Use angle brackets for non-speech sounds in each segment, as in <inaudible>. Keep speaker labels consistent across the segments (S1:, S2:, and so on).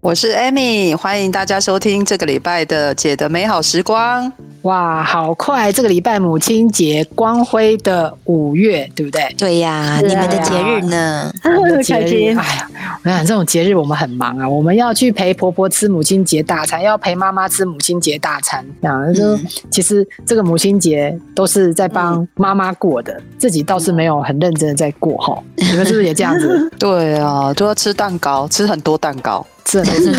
S1: 我是 Amy，欢迎大家收听这个礼拜的姐的美好时光。
S2: 哇，好快！这个礼拜母亲节，光辉的五月，对不对？
S3: 对呀，你们的节日呢？
S2: 节日，<laughs> 哎呀，我想这种节日我们很忙啊，我们要去陪婆婆吃母亲节大餐，要陪妈妈吃母亲节大餐。啊，就其实这个母亲节都是在帮妈妈过的，自己倒是没有很认真的在过哈。你们是不是也这样子？<laughs>
S1: 对啊，都要吃蛋糕，吃很多蛋糕。
S2: 是是，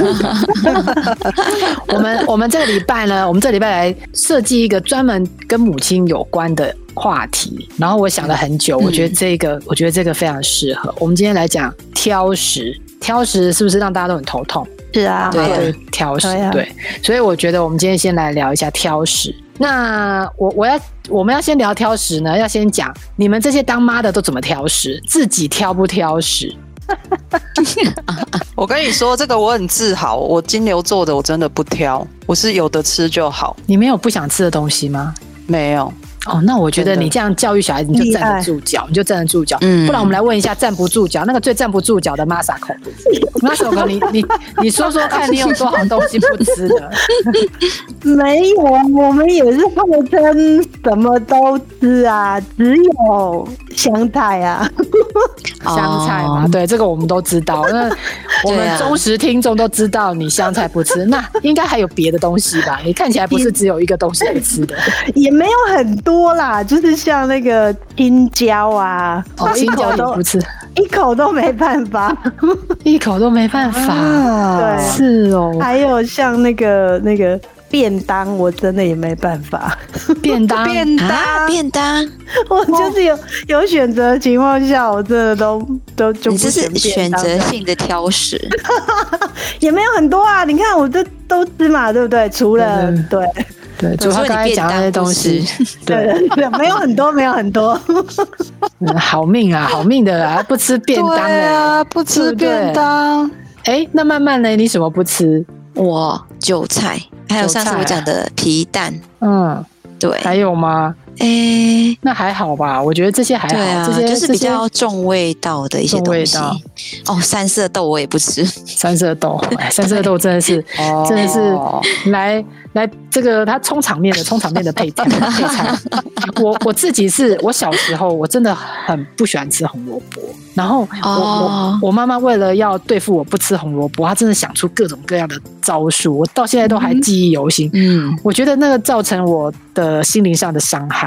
S2: <laughs> 我们我们这个礼拜呢，我们这礼拜来设计一个专门跟母亲有关的话题。然后我想了很久，我觉得这个，我觉得这个非常适合。我们今天来讲挑食，挑食是不是让大家都很头痛？
S4: 是啊，
S2: 对，挑食，对。所以我觉得我们今天先来聊一下挑食。那我我要我们要先聊挑食呢，要先讲你们这些当妈的都怎么挑食，自己挑不挑食？<laughs>
S1: 我跟你说，这个我很自豪。我金牛座的，我真的不挑，我是有的吃就好。
S2: 你没有不想吃的东西吗？
S1: 没有。
S2: 哦，那我觉得你这样教育小孩子，你就站得住脚，你就站得住脚。嗯，不然我们来问一下站不住脚，那个最站不住脚的 Masako，Masako，<laughs> 你你你说说看，你有多少东西不吃的？<laughs>
S4: 没有，我们也是号称什么都吃啊，只有香菜啊，<laughs>
S2: 香菜嘛，对，这个我们都知道。那 <laughs> 我们忠实听众都知道你香菜不吃，那应该还有别的东西吧？你看起来不是只有一个东西不吃的，<laughs>
S4: 也没有很多。啦，就是像那个青椒啊，
S2: 青椒都不吃，
S4: 一口都没办法，
S2: 一口都没办法。
S4: 对，
S2: 是哦。
S4: 还有像那个那个便当，我真的也没办法。
S2: 便当，<laughs>
S1: 便当，
S3: 便当，<laughs>
S4: 我就是有有选择的情况下，我真的都都就不选
S3: 选择性的挑食，<laughs>
S4: 也没有很多啊。你看，我这都吃嘛，对不对？除了对。
S2: 对，主要刚才讲那些东西，
S4: 对，没有很多，没有很多，
S2: 好命啊，好命的啊，不吃便当
S1: 啊，不吃便当。
S2: 哎，那慢慢呢？你什么不吃？
S3: 我韭菜，还有上次我讲的皮蛋。嗯，对，
S2: 还有吗？哎，那还好吧，我觉得这些还好，这些
S3: 就是比较重味道的一些东西。哦，三色豆我也不吃，
S2: 三色豆，<laughs> 三色豆真的是，真的是来。来，这个它充场面的充场面的配菜 <laughs> 配菜，我我自己是我小时候我真的很不喜欢吃红萝卜，然后我我我妈妈为了要对付我不吃红萝卜，她真的想出各种各样的招数，我到现在都还记忆犹新。嗯，我觉得那个造成我的心灵上的伤害，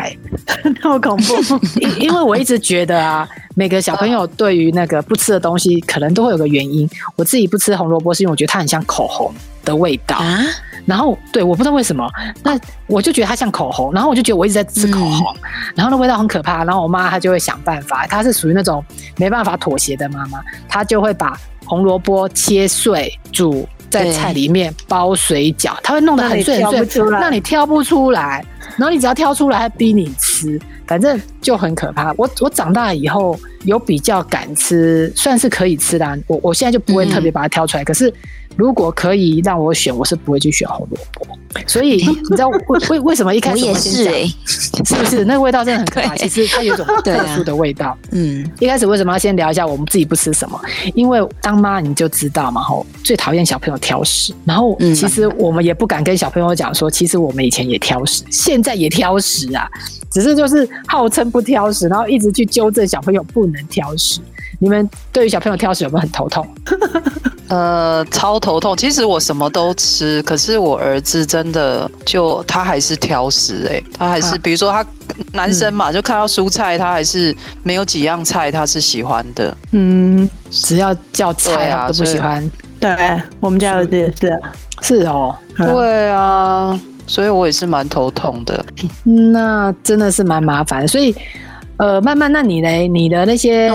S4: 那么 <laughs> 恐怖，<laughs>
S2: 因因为我一直觉得啊，<laughs> 每个小朋友对于那个不吃的东西，可能都会有个原因。我自己不吃红萝卜，是因为我觉得它很像口红的味道。啊。然后，对，我不知道为什么，那我就觉得它像口红，然后我就觉得我一直在吃口红，然后那味道很可怕，然后我妈她就会想办法，她是属于那种没办法妥协的妈妈，她就会把红萝卜切碎煮在菜里面包水饺，她会弄得很碎很碎，让你挑不出来，然后你只要挑出来，她逼你吃，反正就很可怕。我我长大以后有比较敢吃，算是可以吃的，我我现在就不会特别把它挑出来，可是。如果可以让我选，我是不会去选红萝卜。所以你知道为为为什么一开始
S3: 我也是哎，
S2: 是不是那个味道真的很可怕？其实它有种特殊的味道。嗯，一开始为什么要先聊一下我们自己不吃什么？因为当妈你就知道嘛，吼，最讨厌小朋友挑食。然后其实我们也不敢跟小朋友讲说，其实我们以前也挑食，现在也挑食啊，只是就是号称不挑食，然后一直去纠正小朋友不能挑食。你们对于小朋友挑食有没有很头痛？<laughs>
S1: 呃，超头痛。其实我什么都吃，可是我儿子真的就他还是挑食哎，他还是比如说他男生嘛，就看到蔬菜，他还是没有几样菜他是喜欢的。
S2: 嗯，只要叫菜啊都不喜欢。
S4: 对，我们家儿子也是。
S2: 是哦，
S1: 对啊，所以我也是蛮头痛的。
S2: 那真的是蛮麻烦。所以，呃，慢慢，那你嘞，你的那些。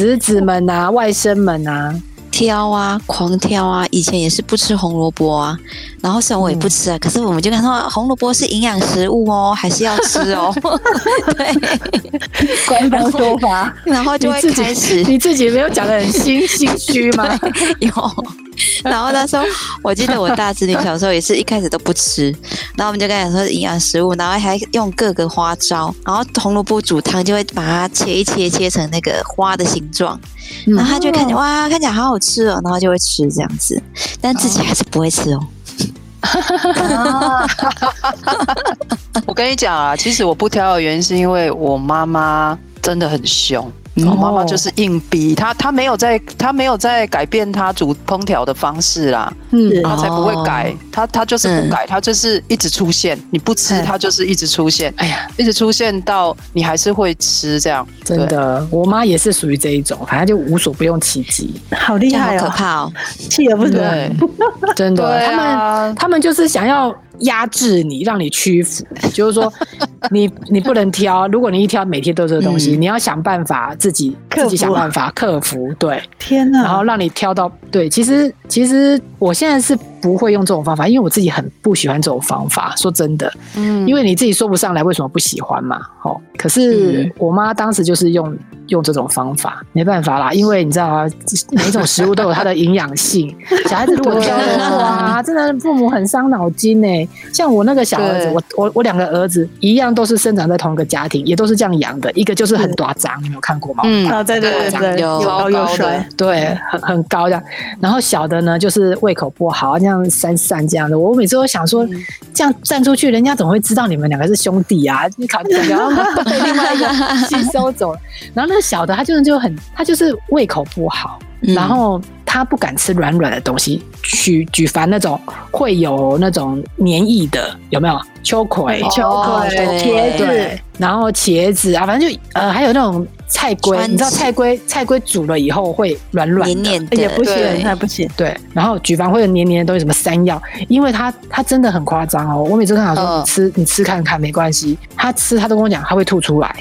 S2: 侄子们啊，外甥们啊，
S3: 挑啊，狂挑啊，以前也是不吃红萝卜啊，然后虽然我也不吃啊，可是我们就跟他说红萝卜是营养食物哦，还是要吃哦。<laughs> 对，
S4: 官方说法，<laughs>
S3: 然后就会开始，
S2: 你自己没有讲的很心心虚吗？<laughs>
S3: 有。<laughs> 然后他说，我记得我大侄女小时候也是一开始都不吃，然后我们就跟他说营养食物，然后还用各个花招，然后红萝卜煮汤就会把它切一切，切成那个花的形状，然后她就看见哇，看起来好好吃哦，然后就会吃这样子，但自己还是不会吃哦。<laughs>
S1: 我跟你讲啊，其实我不挑的原因是因为我妈妈真的很凶。我妈妈就是硬逼她，她没有在，她没有在改变她煮烹调的方式啦。嗯，他才不会改，她她就是不改，他就是一直出现。你不吃，她就是一直出现。哎呀，一直出现到你还是会吃这样。
S2: 真的，我妈也是属于这一种，反正就无所不用其极，
S4: 好厉害
S3: 哦，可怕哦，
S4: 气也不得。<laughs>
S2: 真的，他们他们就是想要。压制你，让你屈服，<laughs> 就是说，你你不能挑。<laughs> 如果你一挑，每天都这个东西，你要想办法自己自己想办法克服。对，
S4: 天哪！
S2: 然后让你挑到对。其实其实我现在是不会用这种方法，因为我自己很不喜欢这种方法。说真的，嗯，因为你自己说不上来为什么不喜欢嘛。哦，可是我妈当时就是用。用这种方法没办法啦，因为你知道啊，每一种食物都有它的营养性。<laughs> 小孩子如果挑的话，真的父母很伤脑筋呢。像我那个小儿子，我我我两个儿子一样，都是生长在同一个家庭，也都是这样养的。一个就是很短张，你有看过吗？
S4: 嗯，对对对对，
S3: 有
S4: 高有帅，
S2: 对，很很高这样。然后小的呢，就是胃口不好，这样散散这样的。我每次都想说，这样站出去，人家怎么会知道你们两个是兄弟啊？你考然后被另外一个吸收走了，然后那个。小的他就是就很，他就是胃口不好，然后他不敢吃软软的东西，举举凡那种会有那种黏液的，有没有？秋葵、
S4: 秋葵、茄子，
S2: 然后茄子啊，反正就呃，还有那种菜龟，你知道菜龟菜龟煮了以后会软软
S3: 的，
S4: 也不行，也不行。
S2: 对，然后举凡会有黏黏的东西，什么山药，因为它它真的很夸张哦，我每次跟他说，你吃你吃看看没关系，他吃他都跟我讲他会吐出来。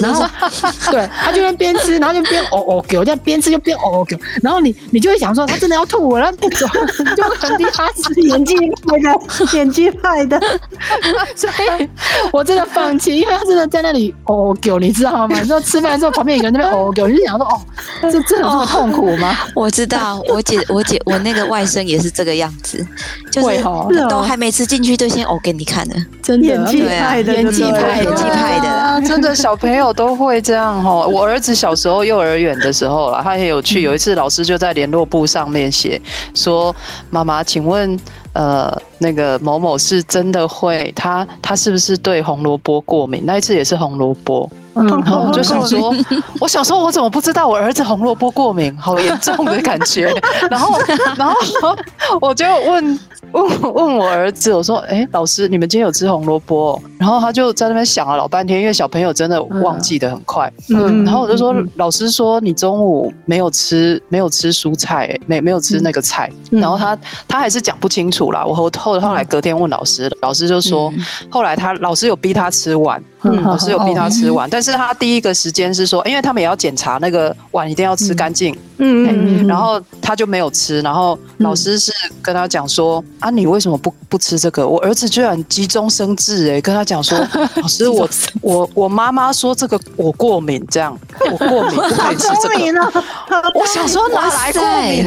S2: 然后，<laughs> 对他就边边吃，然后就边哦哦给我这样边吃就边哦哦给，然后你你就会想说他真的要吐了，然后不走，<laughs> 就很低他
S4: 是演技派的，演技派的，<laughs>
S2: 所以我真的放弃，因为他真的在那里哦哦给，你知道吗？你知道吃饭的时候旁边有个人在那边哦哦给，你就想说哦，这这有这么痛苦吗？
S3: 我知道，我姐我姐我那个外甥也是这个样子，就是都还没吃进去就先哦给你看了，
S2: 真的
S4: 演技派的，
S3: 演技派演技派的，
S1: 真的小。朋友都会这样哦。我儿子小时候幼儿园的时候啦，他也有去。有一次老师就在联络簿上面写说：“妈妈，请问，呃，那个某某是真的会他他是不是对红萝卜过敏？那一次也是红萝卜。”然后我就想说，我小时候我怎么不知道我儿子红萝卜过敏，好严重的感觉。<laughs> 然后，然后 <laughs> 我就问问问我儿子，我说：“哎，老师，你们今天有吃红萝卜？”然后他就在那边想了老半天，因为小朋友真的忘记的很快。嗯，然后我就说：“老师说你中午没有吃没有吃蔬菜，没没有吃那个菜。”然后他他还是讲不清楚啦。我后后后来隔天问老师，老师就说：“后来他老师有逼他吃完。”老师有逼他吃完，但是他第一个时间是说，因为他们也要检查那个碗一定要吃干净，嗯嗯，然后他就没有吃，然后老师是跟他讲说，啊，你为什么不不吃这个？我儿子居然急中生智，哎，跟他讲说，<laughs> 老师，我我我妈妈说这个我过敏，这样我过敏不可以吃这个，<laughs> 我想说哪来过敏？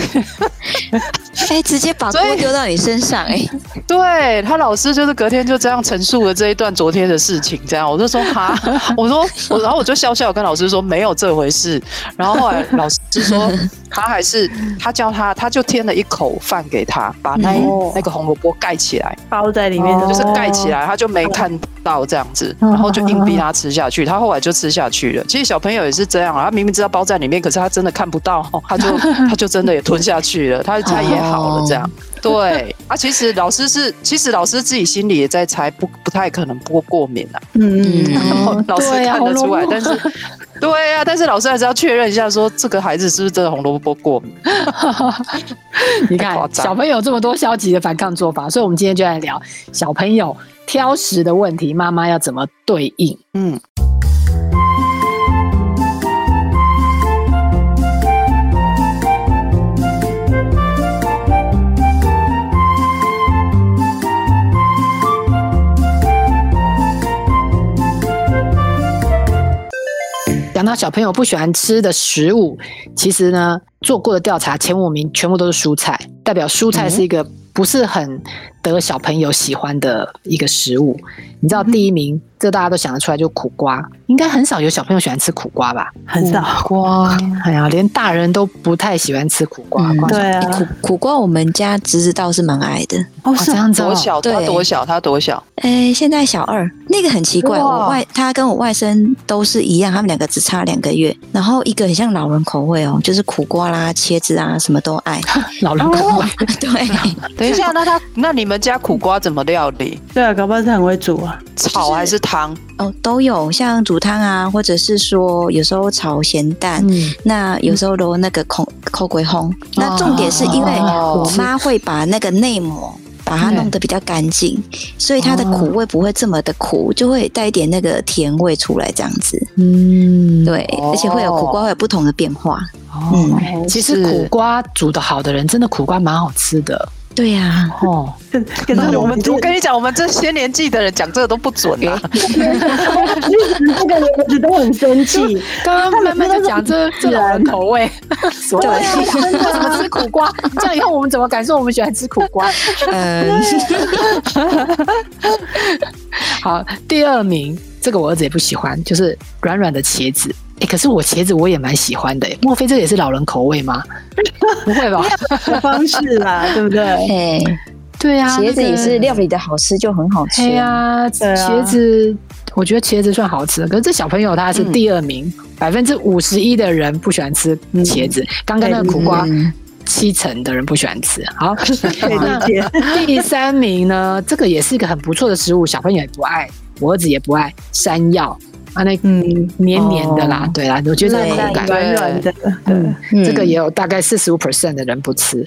S3: 哎，直接把锅丢到你身上，哎，<laughs>
S1: 对他老师就是隔天就这样陈述了这一段昨天的事情，这样我就。说哈，我说 <laughs> 我，然后我就笑笑跟老师说没有这回事。然后后来老师说 <laughs> 他还是他叫他，他就添了一口饭给他，把那那个红萝卜盖起来，
S4: 包在里面，
S1: 就是盖起来，他就没看到这样子，然后就硬逼他吃下去。他后来就吃下去了。其实小朋友也是这样啊，他明明知道包在里面，可是他真的看不到，他就他就真的也吞下去了，他他也好了这样。对啊，其实老师是，其实老师自己心里也在猜，不不太可能不过敏啊。嗯，老师看得出来，但是 <laughs> 对呀，但是老师还是要确认一下，说这个孩子是不是真的红萝卜过敏。
S2: 你看，小朋友这么多消极的反抗做法，所以我们今天就来聊小朋友挑食的问题，妈妈要怎么对应？嗯。那小朋友不喜欢吃的食物，其实呢，做过的调查前五名全部都是蔬菜，代表蔬菜是一个不是很得小朋友喜欢的一个食物。你知道第一名，这大家都想得出来，就苦瓜，应该很少有小朋友喜欢吃苦瓜吧？
S4: 很少。
S2: 瓜，哎呀，连大人都不太喜欢吃苦瓜。
S3: 嗯
S4: 对啊，
S3: 苦苦瓜我们家侄子倒是蛮爱的。
S2: 哦，这样子哦
S1: 多小？他
S3: 对
S1: 多小？他多小？
S3: 哎，现在小二，那个很奇怪，
S1: 哇
S3: 我外他跟我外甥都是一样，他们两个只差两个月。然后一个很像老人口味哦，就是苦瓜啦、茄子啊，什么都爱。<laughs>
S2: 老人口味。<laughs>
S3: 对，
S1: 等一下，那他那你们家苦瓜怎么料理？
S4: 对啊，搞不好是很会煮啊。
S1: 炒还是汤？
S3: 哦，都有，像煮汤啊，或者是说有时候炒咸蛋。
S2: 嗯，
S3: 那有时候都那个口口鬼烘，那重点是因为
S1: 哦。
S3: 我妈会把那个内膜把它弄得比较干净，所以它的苦味不会这么的苦，就会带一点那个甜味出来，这样子。
S2: 嗯，
S3: 对，
S1: 哦
S3: 而且会有苦瓜会有不同的变化。
S2: 哦，
S3: 嗯，
S2: 其实苦瓜煮的好的人，真的苦瓜蛮好吃的
S3: 对呀、
S2: 哦。
S4: 跟跟
S1: 那我们我跟你讲，我们这些年纪的人讲这个都不准啊。<laughs>
S4: 这个儿子都很生气。<laughs>
S2: 刚刚慢慢就讲这这老人口味，所以为什么吃苦瓜？这样以后我们怎么敢说我们喜欢吃苦瓜？
S3: 嗯，<laughs>
S2: 好，第二名，这个我儿子也不喜欢，就是软软的茄子。哎、可是我茄子我也蛮喜欢的、诶莫非这也是老人口味吗？<laughs> 不会吧？
S4: 方式啦，对不对？<laughs>
S3: 哎，
S2: 对啊，
S3: 茄子也是料理的好吃，就很好吃。
S2: 对
S4: 啊
S2: 茄子，我觉得茄子算好吃的，可是这小朋友他是第二名，百分之五十一的人不喜欢吃茄子。刚刚那个苦瓜，
S3: 嗯
S2: 七成的人不喜欢吃。好。第三名呢，这个也是一个很不错的食物，小朋友也不爱，我儿子也不爱山药啊，那
S4: 嗯，
S2: 黏黏的啦，对啦，我觉得那个口感，
S4: 软软的，
S2: 嗯
S4: 对，
S3: 嗯。
S2: 这个也有大概四十五 percent 的人不吃。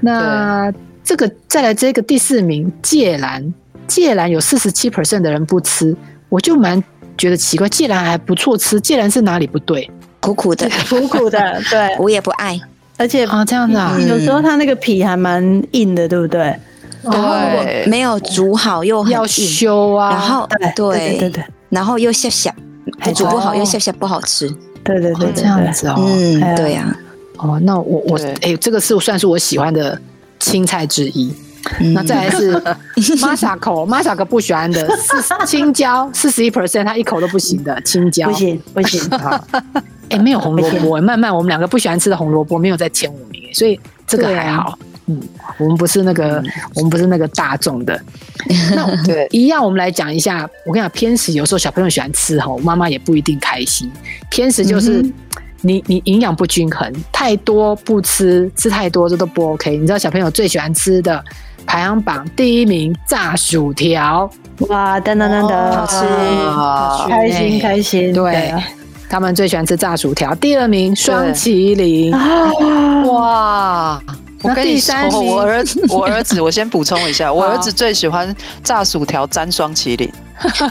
S2: 那这个再来这个第四名芥兰，芥兰有四十七 percent 的人不吃，我就蛮觉得奇怪，芥兰还不错吃，芥兰是哪里不对？
S3: 苦苦的，<laughs>
S4: 苦苦的，对，<laughs>
S3: 我也不爱。
S4: 而且
S2: 啊？这样子啊，
S4: 有时候它那个皮还蛮硬的，对不对？
S3: 然后如
S1: 对。
S3: 果没有煮好又很
S2: 要，修啊，
S3: 然后
S4: 对对对。对
S3: 然后又下下，
S4: 哎
S3: 煮不好又下下不好吃。
S4: 对对对
S2: 这样，子哦，
S3: 嗯对呀。
S2: 哦，那我我
S1: 对
S2: 哎、这个是算是我喜欢的青菜之一。
S3: 嗯
S2: 那再来是 <laughs> Masako，Masako 不喜欢的四青椒，四十一 percent，他一口都不行的青椒。
S4: 不行不行，<laughs>
S2: 哎、没有红萝卜，慢慢我们两个不喜欢吃的红萝卜没有在前五名，所以这个还好。嗯，我们不是那个，我们不是那个大众的。<laughs> 那
S1: 对，
S2: 一样，我们来讲一下。我跟你讲，偏食有时候小朋友喜欢吃吼，妈妈也不一定开心。偏食就是、
S4: 嗯
S2: 你你营养不均衡，太多不吃，吃太多这都不 OK。你知道小朋友最喜欢吃的排行榜第一名炸薯条，
S4: 哇，噔噔噔噔，
S3: 好吃
S1: 啊
S4: 开心开心，
S2: 对
S4: 啊
S2: 他们最喜欢吃炸薯条。第二名双麒麟，
S4: 啊，
S1: 哇！我跟你说我儿我儿子，我先补充一下，我
S2: 好
S1: 儿子最喜欢炸薯条沾双麒麟，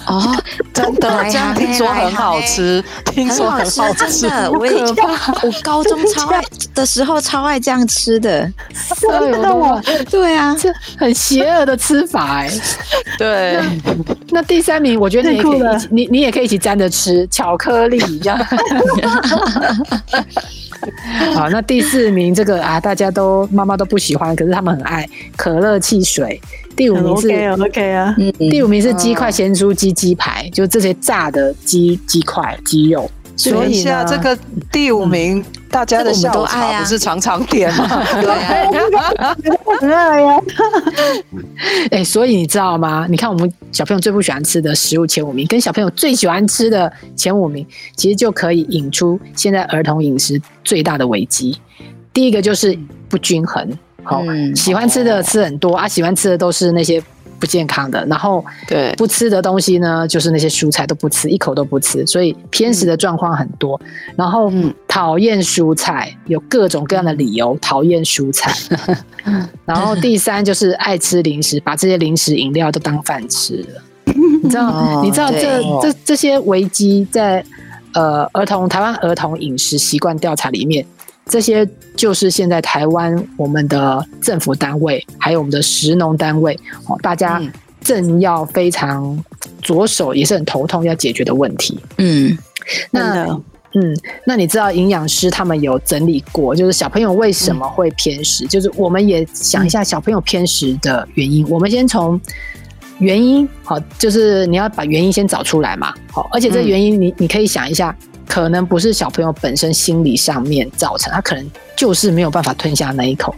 S3: 哦，
S1: 真的
S3: 来
S1: 这样听说很好吃，听说
S3: 很好吃，真。的，我也我高中超爱的时候超爱这样吃的。<laughs>
S2: 真的吗？
S3: 对啊，
S2: 这很邪恶的吃法哎、<laughs>
S1: 对，<laughs>
S2: 那第三名，我觉得你也可以，你你也可以一起沾着吃巧克力这样。<laughs> 好，那第四名这个啊，大家都妈妈都不喜欢，可是他们很爱可乐汽水。第五名是
S4: OK 啊 OK 啊，
S3: 嗯，
S2: 第五名是鸡块咸酥鸡鸡排，就这些炸的鸡鸡块鸡肉。
S4: 所以呢，
S1: 这个第五名，大家的下午
S3: 这个我们都爱啊
S1: 茶不是常常点吗？<laughs>
S3: 对啊，
S4: 很爱呀，
S2: 哎、所以你知道吗？你看我们小朋友最不喜欢吃的食物前五名，跟小朋友最喜欢吃的前五名，其实就可以引出现在儿童饮食最大的危机。第一个就是不均衡，好、
S3: 嗯
S2: 喜欢吃的吃很多啊，喜欢吃的都是那些不健康的，然后
S1: 对
S2: 不吃的东西呢，就是那些蔬菜都不吃，一口都不吃，所以偏食的状况很多。然后
S1: 嗯
S2: 讨厌蔬菜，有各种各样的理由讨厌蔬菜。<laughs> 然后第三就是爱吃零食，把这些零食饮料都当饭吃了。你知道，
S3: 哦
S2: 你知道这
S3: 对
S2: 这这些危机在呃儿童台湾儿童饮食习惯调查里面，这些就是现在台湾我们的政府单位还有我们的食农单位哦，大家
S1: 嗯
S2: 正要非常着手，也是很头痛要解决的问题。
S3: 嗯，
S2: 那嗯，那你知道营养师他们有整理过，就是小朋友为什么会偏食？就是我们也想一下小朋友偏食的原因。我们先从原因，好，就是你要把原因先找出来嘛。好，而且这个原因你你可以想一下，可能不是小朋友本身心理上面造成，他可能就是没有办法吞下那一口。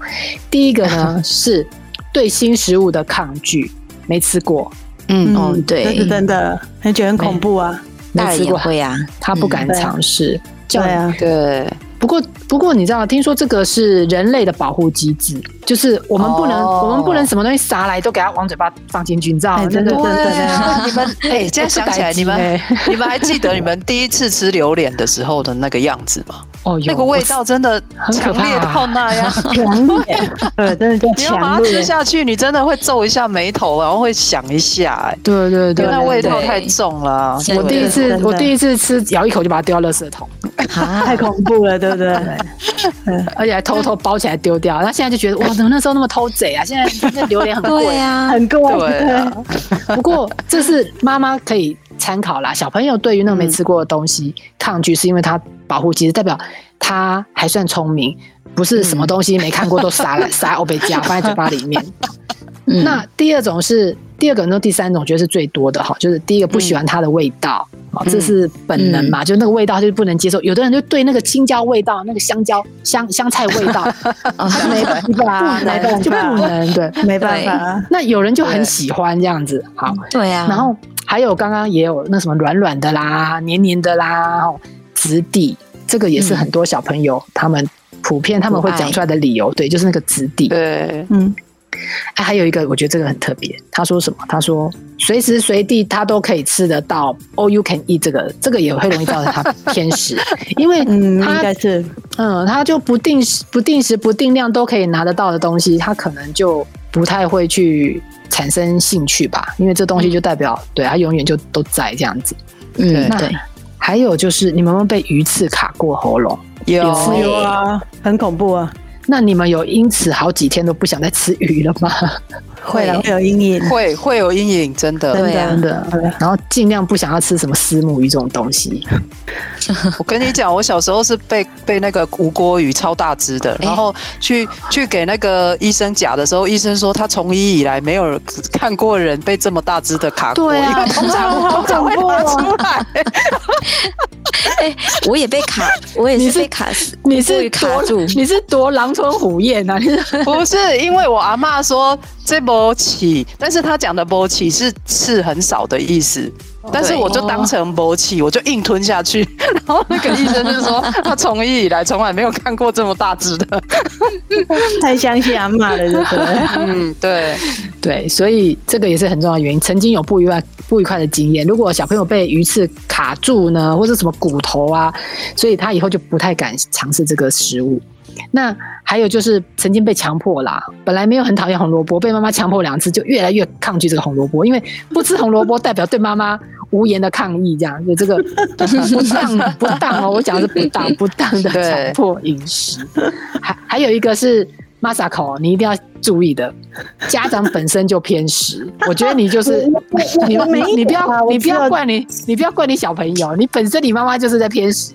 S2: 第一个呢 <laughs> 是对新食物的抗拒，没吃过，
S3: 嗯，对
S4: 是，真的，很觉得很恐怖啊。
S3: 大人也
S2: 没吃过，
S3: 会啊，
S2: 他不敢尝试。
S4: 对啊，
S1: 对，
S2: 不过，不过你知道，听说这个是人类的保护机制，就是我们不能，
S1: 哦
S2: 我们不能什么东西撒来都给它往嘴巴放进去，你知道吗？
S4: 哎真的
S2: 那个
S4: 真的
S1: 对你们哎，现在想起来，你们
S2: 哎
S1: 你们还记得你们第一次吃榴莲的时候的那个样子吗？
S2: 哦，
S1: 那个味道真的
S2: 很可怕
S1: 强烈到那样。
S4: 强烈，对，真的叫
S1: 你要把它
S4: 强烈
S1: 吃。下去，你真的会皱一下眉头，然后会想一下，哎，
S2: 对对对
S1: 因为那味道太重了
S2: 我第一次我第一次吃，咬一口就把它丢到垃圾桶，
S3: 啊
S4: 太恐怖了，对不对？<laughs>
S2: 而且还偷偷包起来丢掉。那现在就觉得，哇，怎么那时候那么偷贼啊？现在那榴莲很贵
S3: 对。啊，
S4: 很贵，
S1: 对啊
S2: 不过这是妈妈可以参考啦。小朋友对于那个没吃过的东西抗拒，是因为他保护机制，代表他还算聪明，不是什么东西没看过都撒来撒欧贝加放在嘴巴里面。
S3: 嗯
S2: 那第二种是第二个，那第三种，觉得是最多的哈，就是第一个不喜欢它的味道，啊、这是本能嘛，就那个味道就是不能接受。有的人就对那个青椒味道、那个香蕉香香菜味道 <laughs>
S3: 哦
S4: 没办法，没办
S2: 就不
S4: 法，
S2: 能对。
S4: 没办法。
S2: 那有人就很喜欢这样子，好，
S3: 对啊，
S2: 然后还有刚刚也有那什么软软的啦、黏黏的啦、哦质地，这个也是很多小朋友他们普遍他们会讲出来的理由，对，就是那个质地。
S1: 对，
S4: 嗯，
S2: 哎，还有一个我觉得这个很特别，他说什么？他说随时随地他都可以吃得到，all you can eat 这个，这个也会容易造成他偏食，<laughs> 因为
S4: 嗯，应
S2: 他
S4: 该是
S2: 嗯，他就不定时、不定时、不定量都可以拿得到的东西，他可能就不太会去产生兴趣吧，因为这东西就代表、对他永远就都在这样子。
S3: 嗯对，
S2: 还有就是，你们有没有被鱼刺卡过喉咙？
S1: 有
S4: 有啊，很恐怖啊，
S2: 那你们有因此好几天都不想再吃鱼了吗？
S4: 会了会有阴影。
S1: 会会有阴影，真的。
S2: 真的。然后尽量不想要吃什么丝木鱼这种东西。<laughs> <laughs>
S1: 我跟你讲，我小时候是被被那个无锅鱼超大只的，然后去去给那个医生夹的时候，医生说他从医以来没有看过人被这么大只的卡过，
S2: 对啊
S1: 因为通常通常会拿出来。<laughs>
S3: 哎，我也被卡，我也
S2: 是
S3: 是被卡死，
S2: 你是
S3: 卡
S2: 多
S3: 住，
S2: 你是多狼吞虎咽啊！你是
S1: 不是因为我阿妈说这波起，但是他讲的波起是刺很少的意思。但是我就当成波起，我就硬吞下去。然后那个医生就说，他从医以来从来没有看过这么大只的。<laughs>
S4: 太相信阿妈了，对不对？
S1: 嗯，对，
S2: 对，所以这个也是很重要的原因。曾经有不愉快不愉快的经验，如果小朋友被鱼刺卡住呢，或者什么骨头啊，所以他以后就不太敢尝试这个食物。那还有就是曾经被强迫啦，本来没有很讨厌红萝卜，被妈妈强迫两次，就越来越抗拒这个红萝卜，因为不吃红萝卜代表对妈妈无言的抗议，这样就这个 <laughs> 不当不当哦，我讲的是不当不当的
S1: 对
S2: 强迫饮食。<laughs> 还还有一个是 Masako，你一定要注意的，家长本身就偏食，我觉得你就是 <laughs> 你你你不要你不要怪你你不要怪你小朋友，你本身你妈妈就是在偏食。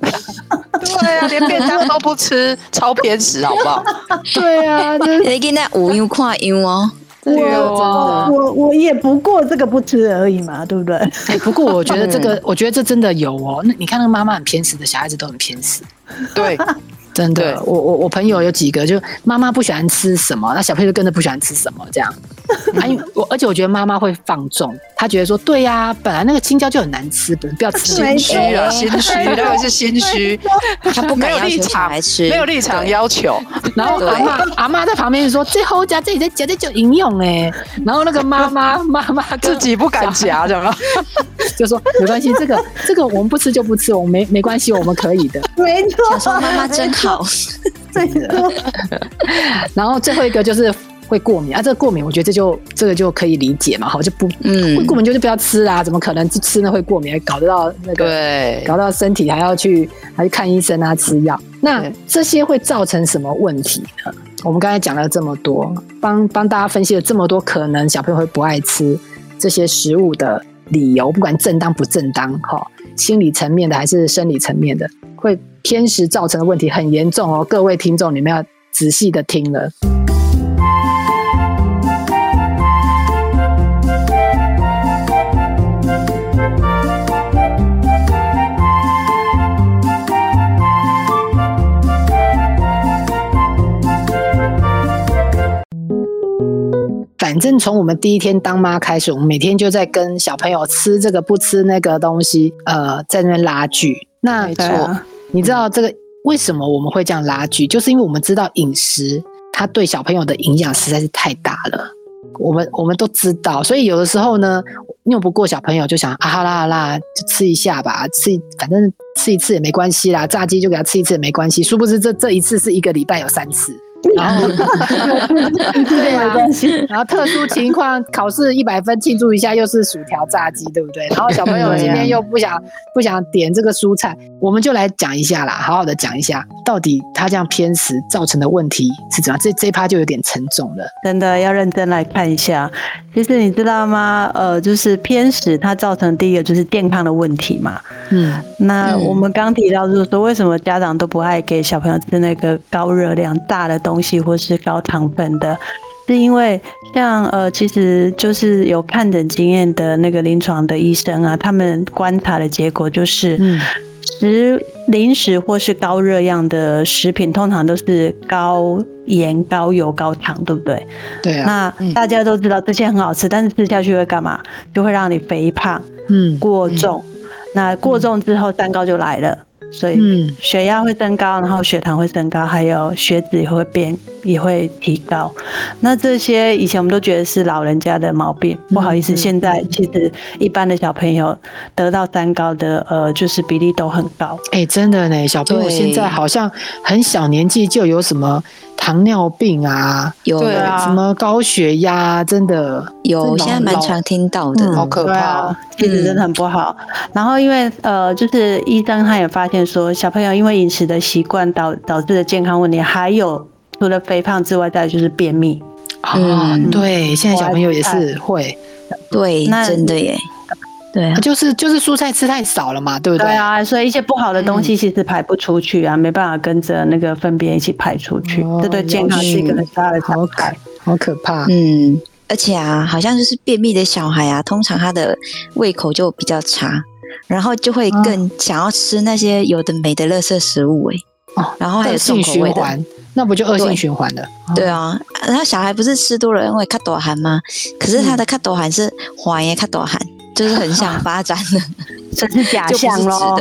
S2: <laughs>
S1: 对啊，连便当都不吃，超偏食，好不好？<laughs>
S2: 对啊，这
S3: 你跟那五样看样哦，
S2: 对啊，
S4: 我我也不过这个不吃而已嘛，对不对？
S2: 哎、不过我觉得这个，<laughs> 我觉得这真的有哦。那你看那个妈妈很偏食的小孩子都很偏食，
S1: 对，
S2: 真的。我我我朋友有几个，就妈妈不喜欢吃什么，那小朋友就跟着不喜欢吃什么这样。啊，因为我而且我觉得妈妈会放纵，她觉得说，对呀、本来那个青椒就很难吃，不不要吃。
S4: 没
S1: 心虚啊，心虚，那个是心虚，
S3: 她不
S1: 没有
S3: 敢要求吃，
S1: 没有立场要求。<laughs>
S2: 然后阿妈阿妈在旁边就说：“这后家这里在夹这就营养哎。”然后那个妈妈妈妈
S1: 自己不敢夹，怎么？
S2: 就说：“没关系，这个这个我们不吃就不吃，我们没没关系，我们可以的。
S4: 没错，
S3: 想说妈妈真好，
S4: 没错，” <laughs> <laughs>
S2: 然后最后一个就是会过敏啊，这个过敏我觉得这就这个就可以理解嘛，好就不
S3: 嗯
S2: 会过敏就是不要吃啊，怎么可能吃呢会过敏，还搞得到那个
S1: 对，
S2: 搞到身体还要去还去看医生啊，吃药。那
S1: 对
S2: 这些会造成什么问题呢？我们刚才讲了这么多，帮帮大家分析了这么多可能小朋友会不爱吃这些食物的理由，不管正当不正当，哈。心理层面的还是生理层面的，会偏食造成的问题很严重哦。各位听众，你们要仔细的听了。反正从我们第一天当妈开始，我们每天就在跟小朋友吃这个不吃那个东西，呃，在那边拉锯。那
S4: 没错，
S2: 你知道这个为什么我们会这样拉锯？就是因为我们知道饮食它对小朋友的影响实在是太大了。我们我们都知道，所以有的时候呢，拗不过小朋友就想啊，好啦好啦，就吃一下吧，吃反正吃一次也没关系啦，炸鸡就给他吃一次也没关系。殊不知这这一次是一个礼拜有三次。然后 <laughs> 对啊，然后特殊情况考试一百分庆祝一下，又是薯条炸鸡，对不对？然后小朋友今天又不想不想点这个蔬菜，我们就来讲一下啦，好好的讲一下，到底他这样偏食造成的问题是怎样？这这趴就有点沉重了，
S4: 真的要认真来看一下。其实你知道吗？呃，就是偏食，它造成第一个就是健康的问题嘛。嗯，那我们刚提到就是说，为什么家长都不爱给小朋友吃那个高热量大的东西，或是高糖分的？是因为像呃，其实就是有看诊经验的那个临床的医生啊，他们观察的结果就是，嗯食零食或是高热量的食品，通常都是高盐、高油、高糖，对不对？
S2: 对
S4: 啊。那大家都知道这些很好吃，但是吃下去会干嘛？就会让你肥胖，嗯，过重。那过重之后，蛋糕就来了。所以血压会升高，然后血糖会升高，还有血脂也会变，也会提高。那这些以前我们都觉得是老人家的毛病，不好意思，现在其实一般的小朋友得到三高的呃，就是比例都很高。
S2: 哎，真的呢，小朋友现在好像很小年纪就有什么。糖尿病啊，
S3: 有啊
S2: 什么高血压，真的
S3: 有，现在蛮常听到的，
S1: 好可怕，
S4: 其实真的很不好。然后因为呃，就是医生他也发现说，小朋友因为饮食的习惯导导致的健康问题，还有除了肥胖之外，再就是便秘。
S2: 嗯，对，现在小朋友也是会，
S3: 对，真的耶。对啊，
S2: 就是就是蔬菜吃太少了嘛，对不对？
S4: 对啊，所以一些不好的东西其实排不出去啊，没办法跟着那个粪便一起排出去，这对健康是一个很大的伤害，
S2: 好可怕。
S3: 嗯，而且啊，好像就是便秘的小孩啊，通常他的胃口就比较差，然后就会更想要吃那些有的没的垃圾食物哎。哦，然后还有重口味的，
S2: 那不就恶性循环了？
S3: 对啊，然后小孩不是吃多了因为卡多寒吗？可是他的卡多寒是缓也卡多寒。就是很想发展的，<laughs>
S4: 这是假象喽。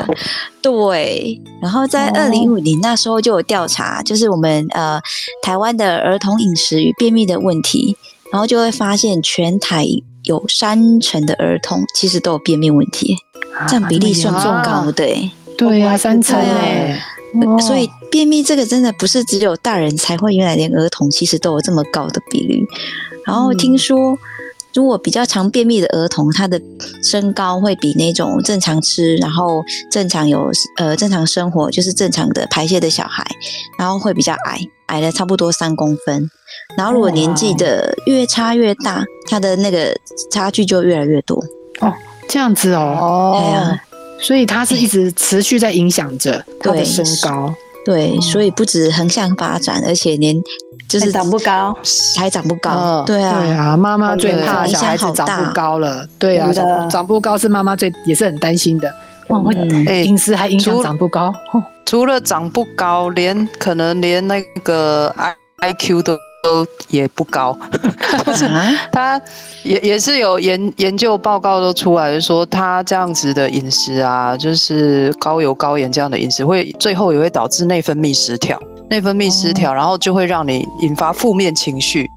S3: 对，然后在二零五年那时候就有调查，就是我们呃台湾的儿童饮食与便秘的问题，然后就会发现全台有三成的儿童其实都有便秘问题，占比例算重高的。
S2: 对呀，三成哎。
S3: 所以便秘这个真的不是只有大人才会，原来连儿童其实都有这么高的比率。然后听说。如果比较常便秘的儿童，他的身高会比那种正常吃，然后正常有呃正常生活，就是正常的排泄的小孩，然后会比较矮，矮了差不多三公分。然后如果年纪的越差越大，他的那个差距就越来越多。
S2: 哦，这样子哦，哦，所以他是一直持续在影响着他的身高。
S3: 对，所以不止横向发展，而且连。就是
S4: 长不高，
S3: 还长不高，对啊，
S2: 对啊，妈妈最怕小孩子长不高了，对啊，长不高是妈妈最也是很担心的。哇，饮食还影响长不高，<laughs>
S1: 除了长不高，连可能连那个 I I Q 都都也不高。<laughs> 他也也是有研研究报告都出来，就说他这样子的饮食啊，就是高油高盐这样的饮食，会最后也会导致内分泌失调。内分泌失调，然后就会让你引发负面情绪，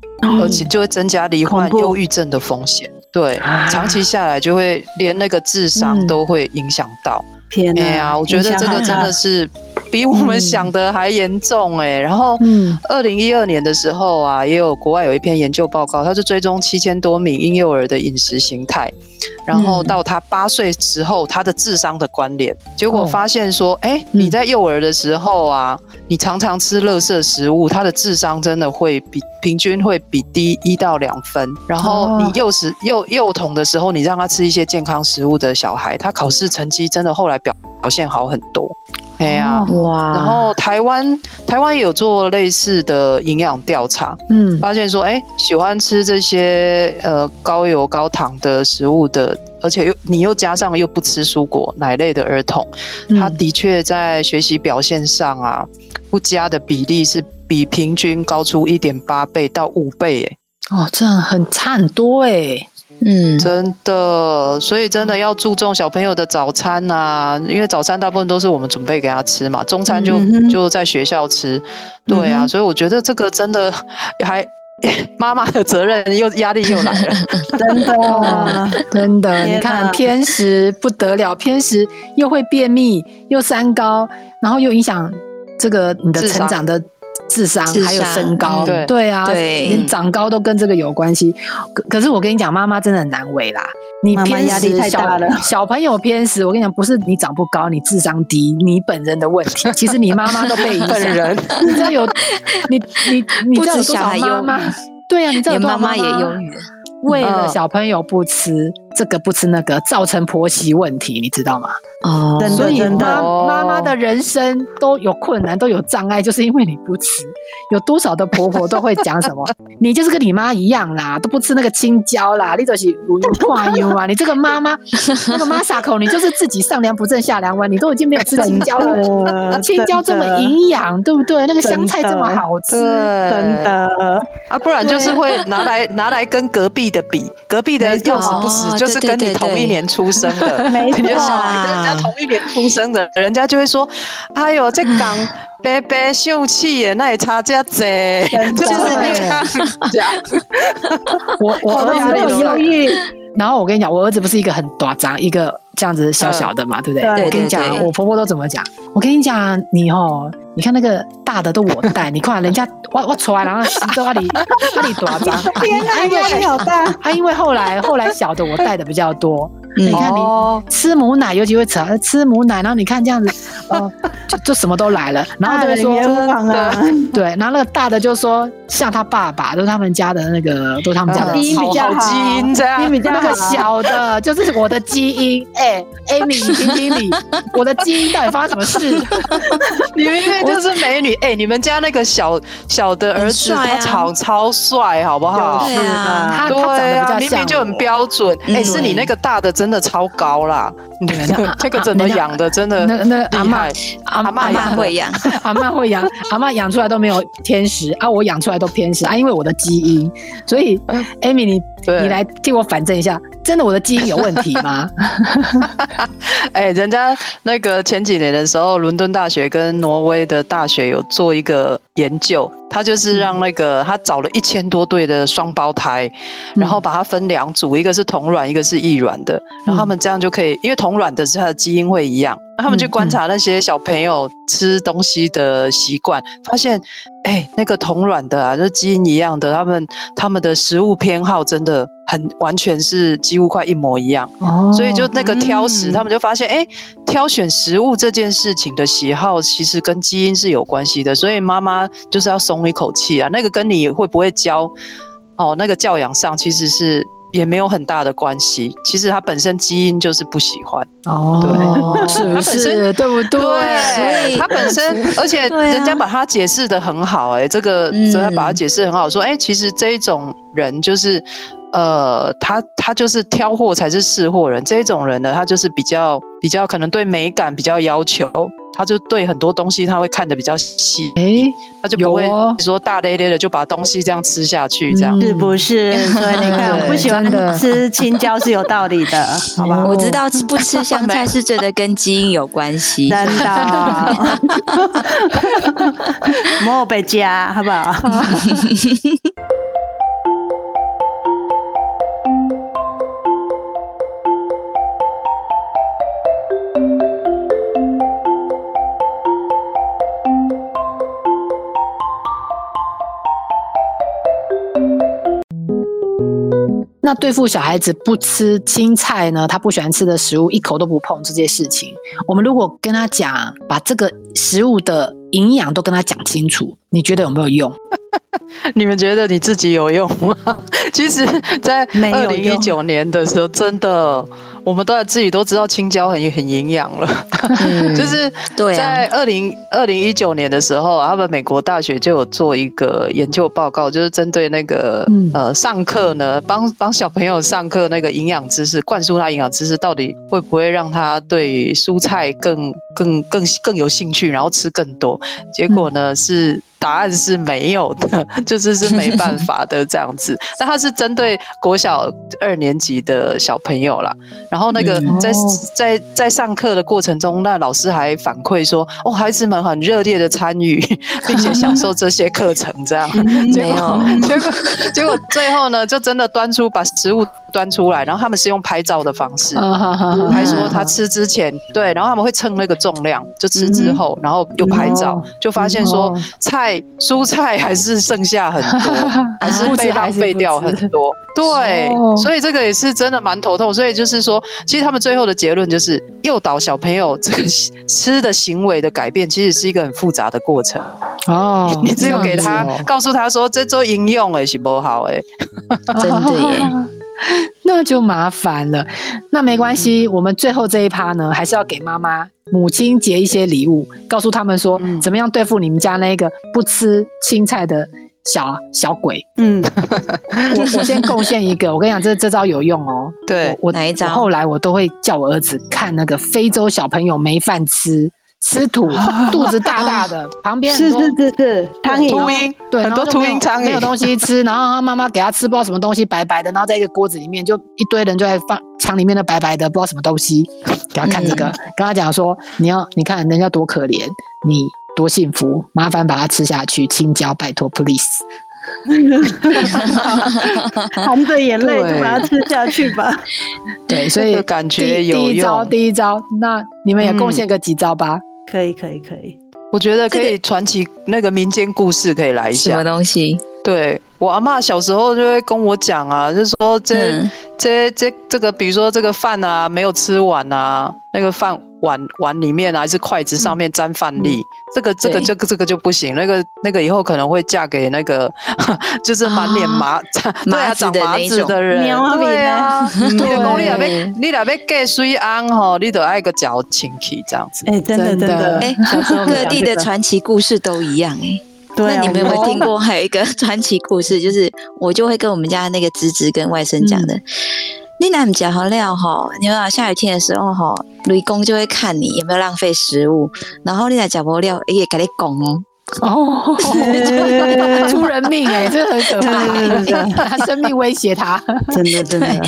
S1: 而且就会增加罹患忧郁症的风险。对，长期下来就会连那个智商都会影响到。
S4: 天
S1: 哪！我觉得这个真的是比我们想的还严重哎。然后，二零一二年的时候啊，也有国外有一篇研究报告，它是追踪七千多名婴幼儿的饮食形态，然后到他八岁时候他的智商的关联，结果发现说，哎，你在幼儿的时候啊，你常常吃垃圾食物，他的智商真的会比平均会比低一到两分。然后你幼时幼幼童的时候，你让他吃一些健康食物的小孩，他考试成绩真的后来表表现好很多。哎呀，哇！然后台湾台湾也有做类似的营养调查，嗯，发现说，哎，喜欢吃这些呃高油高糖的食物的，而且又你又加上又不吃蔬果奶类的儿童，他的确在学习表现上啊，不佳的比例是比平均高出一点八倍到五倍，
S2: 哎，哦，这样很差很多，哎。
S1: 嗯，真的，所以真的要注重小朋友的早餐呐，因为早餐大部分都是我们准备给他吃嘛，中餐就就在学校吃，对啊，所以我觉得这个真的还妈妈的责任又压力又来了，<laughs>
S4: 真的
S2: 真的，你看偏食不得了，偏食又会便秘，又三高，然后又影响这个你的成长的。智商还有身高，对对啊，连长高都跟这个有关系。可可是我跟你讲，妈妈真的很难为啦。你偏食，小小朋友偏食，我跟你讲，不是你长不高，你智商低，你本人的问题。<laughs> 其实你妈妈都被影响。
S1: 本人，
S2: 你知道有你你你知道有多少妈妈？对呀，你知道
S3: 妈妈也忧郁。
S2: 为了小朋友不吃这个不吃那个，造成婆媳问题，你知道吗？哦，所以妈妈妈的人生都有困难，都有障碍，就是因为你不吃。有多少的婆婆都会讲什么？<laughs> 你就是跟你妈一样啦，都不吃那个青椒啦，你就是如鱼化油啊！你这个妈妈，<laughs> 那个妈撒口，你就是自己上梁不正下梁歪，你都已经没有吃青椒了。<laughs> 青椒这么营养，对不对？那个香菜这么好吃，
S4: 真的
S1: 啊，不然就是会拿来拿来跟隔壁的比，隔壁的要死不死，就是跟你同一年出生的，<laughs>
S4: 没错，你跟
S1: 人家同一年出生的，人家就会说，哎呦，这港。<laughs> 白白秀气耶，那也差这贼，<laughs> 就是这样。
S2: 我我儿子有忧郁，然后我跟你讲，我儿子不是一个很短张，一个这样子小小的嘛，对不对？我跟你讲，我婆婆都怎么讲？我跟你讲，你哦，你看那个大的都我带，你看人家我我出来，然后都那里那里短张，<laughs>
S4: 天哪，压力好大。
S2: 他因为后来后来小的我带的比较多。你看，你吃母奶尤其会扯，吃母奶，然后你看这样子，<laughs> 哦，就就什么都来了，<laughs> 然后就会说，<laughs> 对，然后那个大的就说，像他爸爸，都是他们家的那个，都是他们家的
S4: 基因比较
S1: 基因这样，
S2: 那个小的，就是我的基因，哎，Amy，你听听你，我的基因到底发生什么事？
S1: 你明明就是美女，哎，你们家那个小小的儿子他超超帅，好不好？
S2: 对啊，他
S1: 对
S2: 啊，
S1: 明明就很标准，哎，是你那个大的真。真的超高啦！<laughs> 这个怎么养的？真的
S2: 那那阿妈
S3: 阿妈 <laughs> 会养，
S2: 阿妈会养，阿妈养出来都没有偏食啊！我养出来都偏食啊！因为我的基因，所以 Amy，你你来替我反证一下，真的我的基因有问题吗？<laughs>
S1: 哎，人家那个前几年的时候，伦敦大学跟挪威的大学有做一个研究。他就是让那个他找了一千多对的双胞胎，然后把它分两组，一个是同卵，一个是异卵的，然后他们这样就可以，因为同卵的是它的基因会一样，他们去观察那些小朋友吃东西的习惯，发现，哎，那个同卵的啊，就基因一样的，他们他们的食物偏好真的很完全是几乎快一模一样，所以就那个挑食，他们就发现，哎，挑选食物这件事情的喜好其实跟基因是有关系的，所以妈妈就是要送。松一口气啊，那个跟你会不会教哦，那个教养上其实是也没有很大的关系。其实他本身基因就是不喜欢
S2: 哦，对，是不是？对不对？
S1: 他本身，而且人家把他解释的很好，哎，这个所以他把他解释很好，说，哎，其实这一种人就是，呃，他他就是挑货才是试货人，这一种人呢，他就是比较比较可能对美感比较要求。他就对很多东西他会看得比较细，哎，他就不会说大咧咧的就把东西这样吃下去，这样
S4: 是不是？<laughs> 所以你看，我不喜欢吃青椒是有道理的，好吧？
S3: 我知道不吃 <laughs> 香菜是真的跟基因有关系，
S4: 真的。<laughs> 莫被加，好不好？
S2: 那对付小孩子不吃青菜呢，他不喜欢吃的食物，一口都不碰这件事情，我们如果跟他讲，把这个食物的营养都跟他讲清楚，你觉得有没有用？<laughs>
S1: 你们觉得你自己有用吗？<laughs> 其实，在二零一九年的时候，真的。我们都自己都知道青椒很很营养了，<laughs> 就是在二零二零一九年的时候，他们美国大学就有做一个研究报告，就是针对那个呃上课呢，帮帮小朋友上课那个营养知识，灌输他营养知识，到底会不会让他对蔬菜更更更更有兴趣，然后吃更多？结果呢是。答案是没有的，<laughs> 就是是没办法的这样子。那他是针对国小二年级的小朋友啦。然后那个在在在上课的过程中，那老师还反馈说，哦，孩子们很热烈的参与，<laughs> 并且享受这些课程，这样。<laughs>
S3: 没有，<laughs>
S1: 结果结果最后呢，就真的端出把食物。端出来，然后他们是用拍照的方式，还说他吃之前对，然后他们会称那个重量，就吃之后，然后又拍照，就发现说菜蔬菜还是剩下很多，<laughs> 还是被浪费掉很多。对，所以这个也是真的蛮头痛。所以就是说，其实他们最后的结论就是诱导小朋友这个吃的行为的改变，其实是一个很复杂的过程。哦，你只有给他告诉他说这做应用哎是不好诶，<laughs>
S3: 真的耶。<laughs>
S2: 那就麻烦了，那没关系，我们最后这一趴呢，还是要给妈妈母亲节一些礼物，告诉他们说，怎么样对付你们家那个不吃青菜的小小鬼。嗯，<laughs> 我我先贡献一个，我跟你讲，这这招有用哦。
S1: 对，
S2: 我
S3: 哪一招？
S2: 后来我都会叫我儿子看那个非洲小朋友没饭吃。吃土，<laughs> 肚子大大的，<laughs> 旁边
S4: 是是是是苍
S1: 蝇，
S2: 对，
S1: 很多秃鹰苍蝇
S2: 没有东西吃，然后他妈妈给他吃不知道什么东西，白白的，然后在一个锅子里面，就一堆人就在放墙里面的白白的，不知道什么东西，给他看这个，跟他讲说，你要你看人家多可怜，你多幸福，麻烦把它吃下去，青椒拜托，please，<laughs>
S4: 含着眼泪就把它吃下去吧，
S2: 对，所以
S1: 感觉有
S2: 第一招，第一招，那你们也贡献个几招吧。
S4: 可以可以可以，
S1: 我觉得可以传奇那个民间故事可以来一下。
S3: 什么东西？
S1: 对我阿妈小时候就会跟我讲啊，就说这这这这个，比如说这个饭啊没有吃完啊，那个饭。碗碗里面还是筷子上面沾饭粒，这个这个这个这个就不行。那个那个以后可能会嫁给那个 <laughs> 就是满脸麻 <laughs>
S3: 麻
S1: 长麻子的人。对啊，对啊，你那边 <laughs> 你那边嫁水安吼，你得爱个脚亲戚这样子。
S4: 哎，真的真的，哎，
S3: 各地的传奇故事都一样哎。对，那你们有没有听过还有一个传奇故事？就是我就会跟我们家那个侄子跟外甥讲的。你那唔食好料哈，你讲下雨天的时候吼，雷公就会看你有没有浪费食物，然后你来食不料，也给你拱哦。
S2: 哦，出人命哎，这很可怕，他生命威胁他，
S4: 真的真的。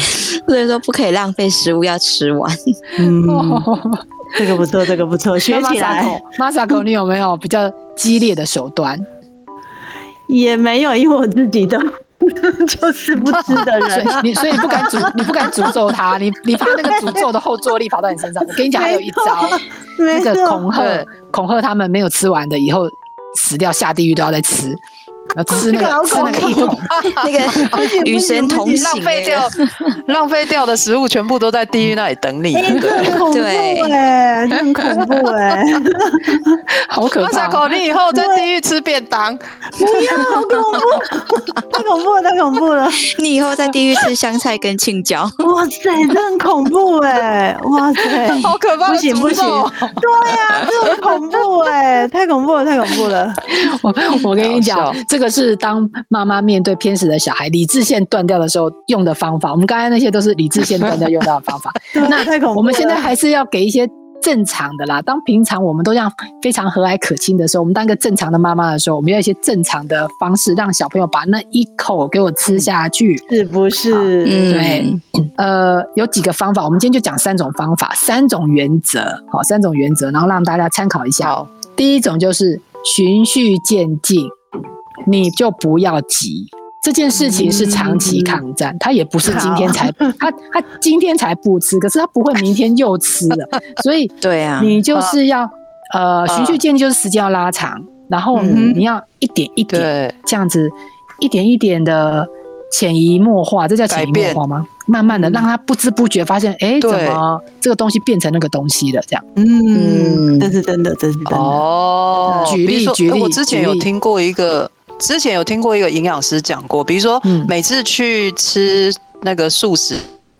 S3: 所以说不可以浪费食物，要吃完。
S4: 嗯，这个不错，这个不错，学起来。
S2: 马萨口，你有没有比较激烈的手段？
S4: 也没有，因为我自己的。<laughs> 就是不吃的人，<laughs>
S2: 你所以你不敢诅你不敢诅咒他，你你怕那个诅咒的后坐力跑到你身上。我跟你讲，还有一招，那个恐吓恐吓他们没有吃完的，以后死掉下地狱都要再吃。吃那个 <laughs> 吃那个一桶，<laughs>
S3: 那个与神同行，
S1: 浪费掉 <laughs> 浪费掉的食物全部都在地狱那里等你。
S4: 对，哎，很恐怖哎，
S2: 好可怕！
S1: 马口，你以后在地狱吃便当，
S4: 不要，好恐怖，太恐怖了，太恐怖了！
S3: 你以后在地狱吃香菜跟青椒，
S4: 哇塞，这很恐怖哎，哇塞，
S1: 好可怕，
S4: 不行不行，对呀，这很恐怖哎，太恐怖了，太恐怖了！
S2: 我我跟你讲，这。这个是当妈妈面对偏食的小孩，理智线断掉的时候用的方法。我们刚才那些都是理智线断掉用到的方法。<laughs>
S4: 那太恐怖。
S2: 我们现在还是要给一些正常的啦。当平常我们都这样非常和蔼可亲的时候，我们当一个正常的妈妈的时候，我们要一些正常的方式，让小朋友把那一口给我吃下去，
S4: 是不是？
S2: 嗯对，呃，有几个方法，我们今天就讲三种方法，三种原则，好，三种原则，然后让大家参考一下。第一种就是循序渐进。你就不要急，这件事情是长期抗战，他也不是今天才他他今天才不吃，可是他不会明天又吃了，<laughs> 所以
S3: 对啊，
S2: 你就是要呃循序渐进，就是时间要拉长，然后你要一点一点这样子，一点一点的潜移默化，这叫潜移默化吗？慢慢的让他不知不觉发现，哎，怎么这个东西变成那个东西了？这样，
S4: 嗯，这是真的，这是真的。哦，
S2: 举例举例，
S1: 我之前有听过一个，之前有听过一个营养师讲过，比如说每次去吃那个素食，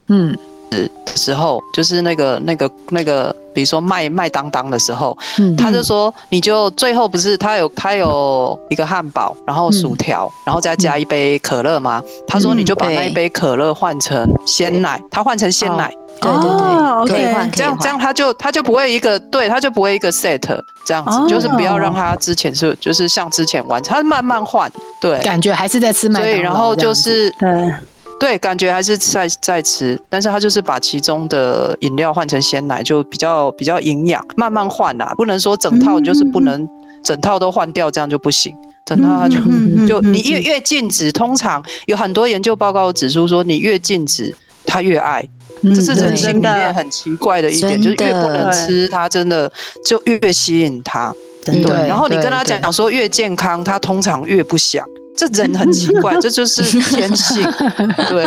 S1: 嗯。的时候，就是那个、那个、那个，比如说麦麦当当的时候，嗯他就说，你就最后不是他有他有一个汉堡，然后薯条，然后再加一杯可乐吗？他说，你就把那一杯可乐换成鲜奶，他换成鲜奶，
S3: 对对对，可以换，
S1: 这样这样他就他就不会一个对，他就不会一个 set 这样子，就是不要让他之前是就是像之前完成，他慢慢换，对，
S2: 感觉还是在吃麦当劳，
S1: 然后就是
S4: 对。
S1: 对，感觉还是在在吃，但是他就是把其中的饮料换成鲜奶，就比较比较营养，慢慢换啦，不能说整套就是不能整套都换掉，这样就不行。整套就就你越越禁止，通常有很多研究报告指出说，你越禁止他越爱，这是人性里面很奇怪的一点，就是越不能吃，他真的就越吸引他。对，然后你跟他讲说越健康，他通常越不想。这人很奇怪，<laughs> 这就是天性。<laughs> 对，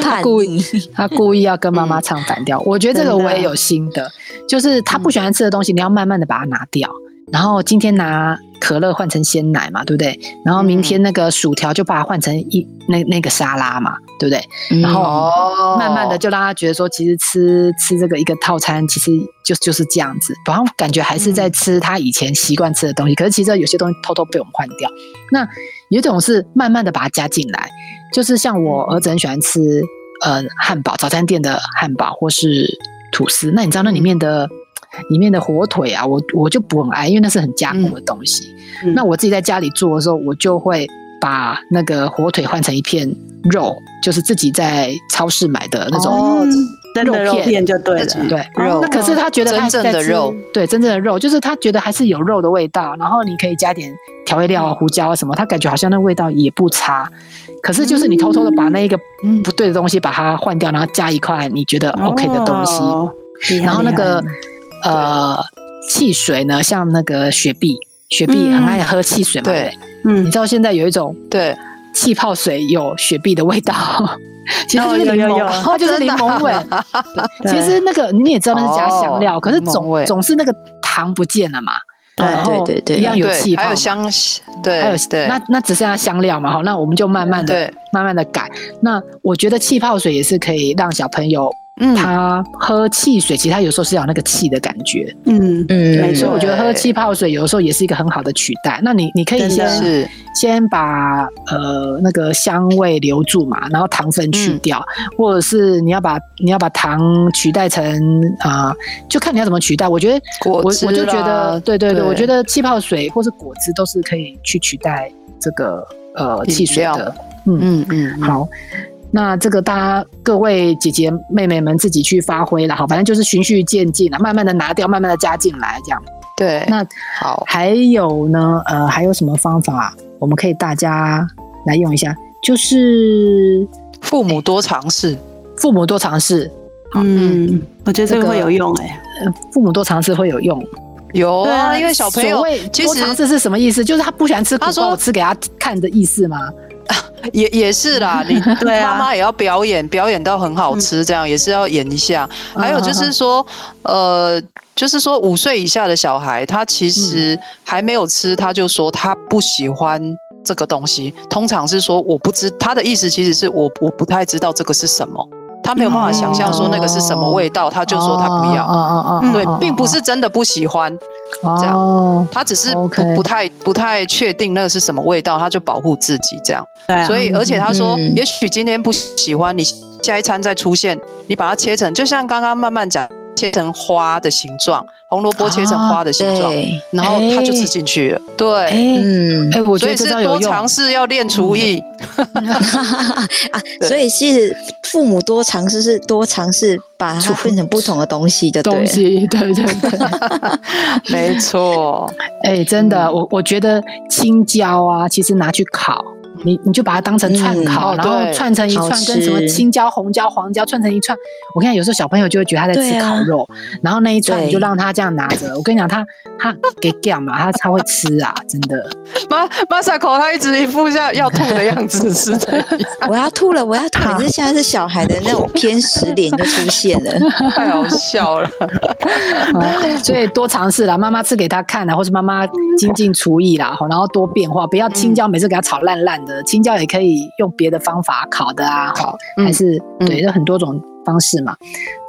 S2: 他故意，他故意要跟妈妈唱反调。我觉得这个我也有心得，就是他不喜欢吃的东西，你要慢慢的把它拿掉。然后今天拿可乐换成鲜奶嘛，对不对？然后明天那个薯条就把它换成一那那个沙拉嘛，对不对？然后慢慢的就让他觉得说，其实吃吃这个一个套餐，其实就就是这样子，好像感觉还是在吃他以前习惯吃的东西。可是其实有些东西偷偷被我们换掉。那有一种是慢慢的把它加进来，就是像我儿子很喜欢吃呃汉堡，早餐店的汉堡或是吐司。那你知道那里面的？里面的火腿啊，我我就不很爱，因为那是很加工的东西。那我自己在家里做的时候，我就会把那个火腿换成一片肉，就是自己在超市买的那种
S4: 肉片就对了。
S2: 对，肉。那可是他觉得
S1: 真正的肉，
S2: 对，真正的肉，就是他觉得还是有肉的味道。然后你可以加点调味料啊，胡椒啊什么，他感觉好像那味道也不差。可是就是你偷偷的把那一个不对的东西把它换掉，然后加一块你觉得 OK 的东西，然后那个。呃，汽水呢，像那个雪碧，雪碧很爱喝汽水嘛。对，嗯，你知道现在有一种
S1: 对
S2: 气泡水有雪碧的味道，<laughs> 其实就是柠檬，它就是柠檬味。<laughs> 其实那个你也知道那是加香料，可是总总是那个糖不见了嘛。
S3: 对对对对，
S2: 一样有气泡，
S1: 还有香，对，
S2: 还有对，那那只剩下香料嘛。好，那我们就慢慢的、慢慢的改。那我觉得气泡水也是可以让小朋友。他喝汽水，其实他有时候是有那个气的感觉。嗯嗯，所以我觉得喝气泡水有的时候也是一个很好的取代。那你你可以先先把呃那个香味留住嘛，然后糖分去掉，或者是你要把你要把糖取代成啊，就看你要怎么取代。我觉得我我就觉得对对对，我觉得气泡水或是果汁都是可以去取代这个呃汽水的。嗯嗯嗯，好。那这个大家各位姐姐妹妹们自己去发挥了，好，反正就是循序渐进了，慢慢的拿掉，慢慢的加进来，这样。
S1: 对，
S2: 那好，还有呢，呃，还有什么方法我们可以大家来用一下？就是
S1: 父母多尝试，
S2: 父母多尝试。
S4: 嗯，我觉得这个会有用哎，
S2: 父母多尝试会有用。
S1: 有啊，因为小朋友
S2: 多尝试是什么意思？就是他不喜欢吃苦，我吃给他看的意思吗？
S1: 也也是啦，<laughs> 你对妈妈也要表演，表演到很好吃，这样也是要演一下。还有就是说，呃，就是说五岁以下的小孩，他其实还没有吃，他就说他不喜欢这个东西。通常是说我不知他的意思，其实是我我不太知道这个是什么。他没有办法想象说那个是什么味道，他就说他不要。对，并不是真的不喜欢，这样，他只是不不太不太确定那个是什么味道，他就保护自己这样。所以，而且他说，也许今天不喜欢你，下一餐再出现，你把它切成，就像刚刚慢慢讲，切成花的形状。红萝卜切成花的形状，然后它就吃进去了。对，嗯，哎，我觉得是多尝试要练厨艺。<laughs>
S3: 啊，所以是父母多尝试，是多尝试把它变成不同的东西的
S2: 东西。对对对，<laughs>
S1: 没错。
S2: 哎，真的，我我觉得青椒啊，其实拿去烤。你你就把它当成串烤，然后串成一串，跟什么青椒、红椒、黄椒串成一串。我跟你讲，有时候小朋友就会觉得他在吃烤肉，然后那一串你就让他这样拿着。我跟你讲，他他给干嘛？他他会吃啊，真的。
S1: 马马萨口他一直一副像要吐的样子，是的。
S3: 我要吐了，我要吐！可是现在是小孩的那种偏食脸就出现了，<laughs>
S1: 太好笑了。<laughs>
S2: 所以多尝试啦，妈妈吃给他看啦，或是妈妈精进厨艺啦，然后多变化，不要青椒每次给他炒烂烂的，青椒也可以用别的方法烤的啊，好，还是对，有很多种方式嘛。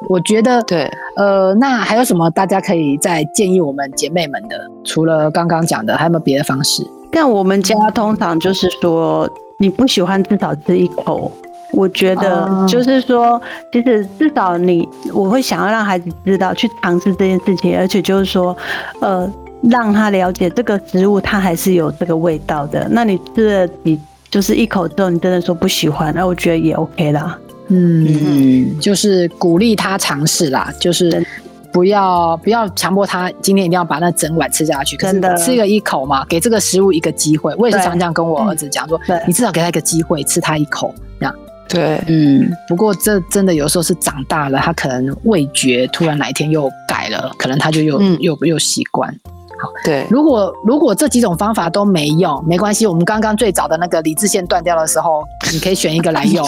S2: 我觉得
S1: 对，
S2: 呃，那还有什么大家可以再建议我们姐妹们的？除了刚刚讲的，还有没有别的方式？
S4: 像我们家通常就是说，你不喜欢至少吃一口。我觉得就是说，其实至少你，我会想要让孩子知道去尝试这件事情，而且就是说，呃，让他了解这个食物它还是有这个味道的。那你吃了你就是一口之后，你真的说不喜欢，那我觉得也 OK 啦。
S2: 嗯，就是鼓励他尝试啦，就是不要不要强迫他今天一定要把那整碗吃下去。
S4: 真的，
S2: 吃个一口嘛，给这个食物一个机会。我也是常常跟我儿子讲说，你至少给他一个机会，吃他一口这样。
S1: 对，
S2: 嗯，不过这真的有时候是长大了，他可能味觉突然哪一天又改了，可能他就又又又习惯。好，
S1: 对，
S2: 如果如果这几种方法都没用，没关系，我们刚刚最早的那个理智线断掉的时候，你可以选一个来用，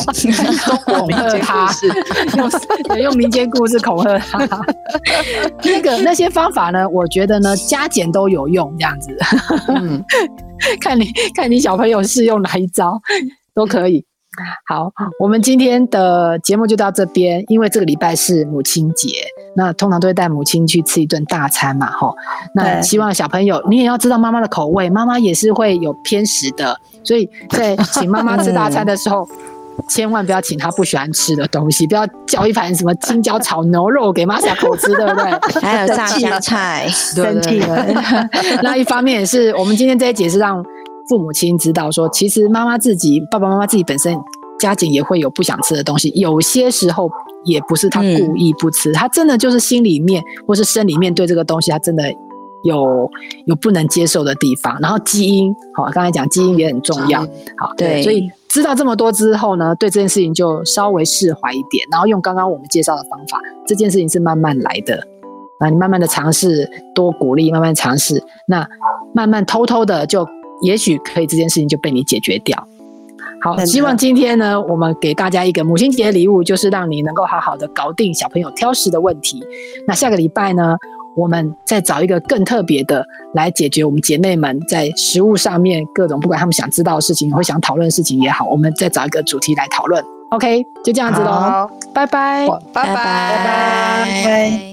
S2: 恐吓他，用用民间故事恐吓他。那个那些方法呢，我觉得呢加减都有用，这样子。嗯，<laughs> 看你看你小朋友适用哪一招都可以。好，我们今天的节目就到这边。因为这个礼拜是母亲节，那通常都会带母亲去吃一顿大餐嘛，吼。那希望小朋友你也要知道妈妈的口味，妈妈也是会有偏食的，所以在请妈妈吃大餐的时候，<laughs> 千万不要请她不喜欢吃的东西，不要叫一盘什么青椒炒牛肉给妈小口吃，对不对？<laughs>
S3: 还有炸香菜，<laughs>
S4: 生气了。
S2: 那一方面也是，我们今天这一节是让。父母亲知道说，其实妈妈自己、爸爸妈妈自己本身家境也会有不想吃的东西，有些时候也不是他故意不吃，他真的就是心里面或是生里面对这个东西，他真的有有不能接受的地方。然后基因，好，刚才讲基因也很重要，好，
S3: 对，
S2: 所以知道这么多之后呢，对这件事情就稍微释怀一点，然后用刚刚我们介绍的方法，这件事情是慢慢来的，那，你慢慢的尝试，多鼓励，慢慢尝试，那慢慢偷偷的就。也许可以，这件事情就被你解决掉。好，希望今天呢，我们给大家一个母亲节礼物，就是让你能够好好的搞定小朋友挑食的问题。那下个礼拜呢，我们再找一个更特别的来解决我们姐妹们在食物上面各种不管他们想知道的事情或想讨论的事情也好，我们再找一个主题来讨论。OK，就这样子喽，拜拜，
S1: 拜拜，拜
S3: 拜。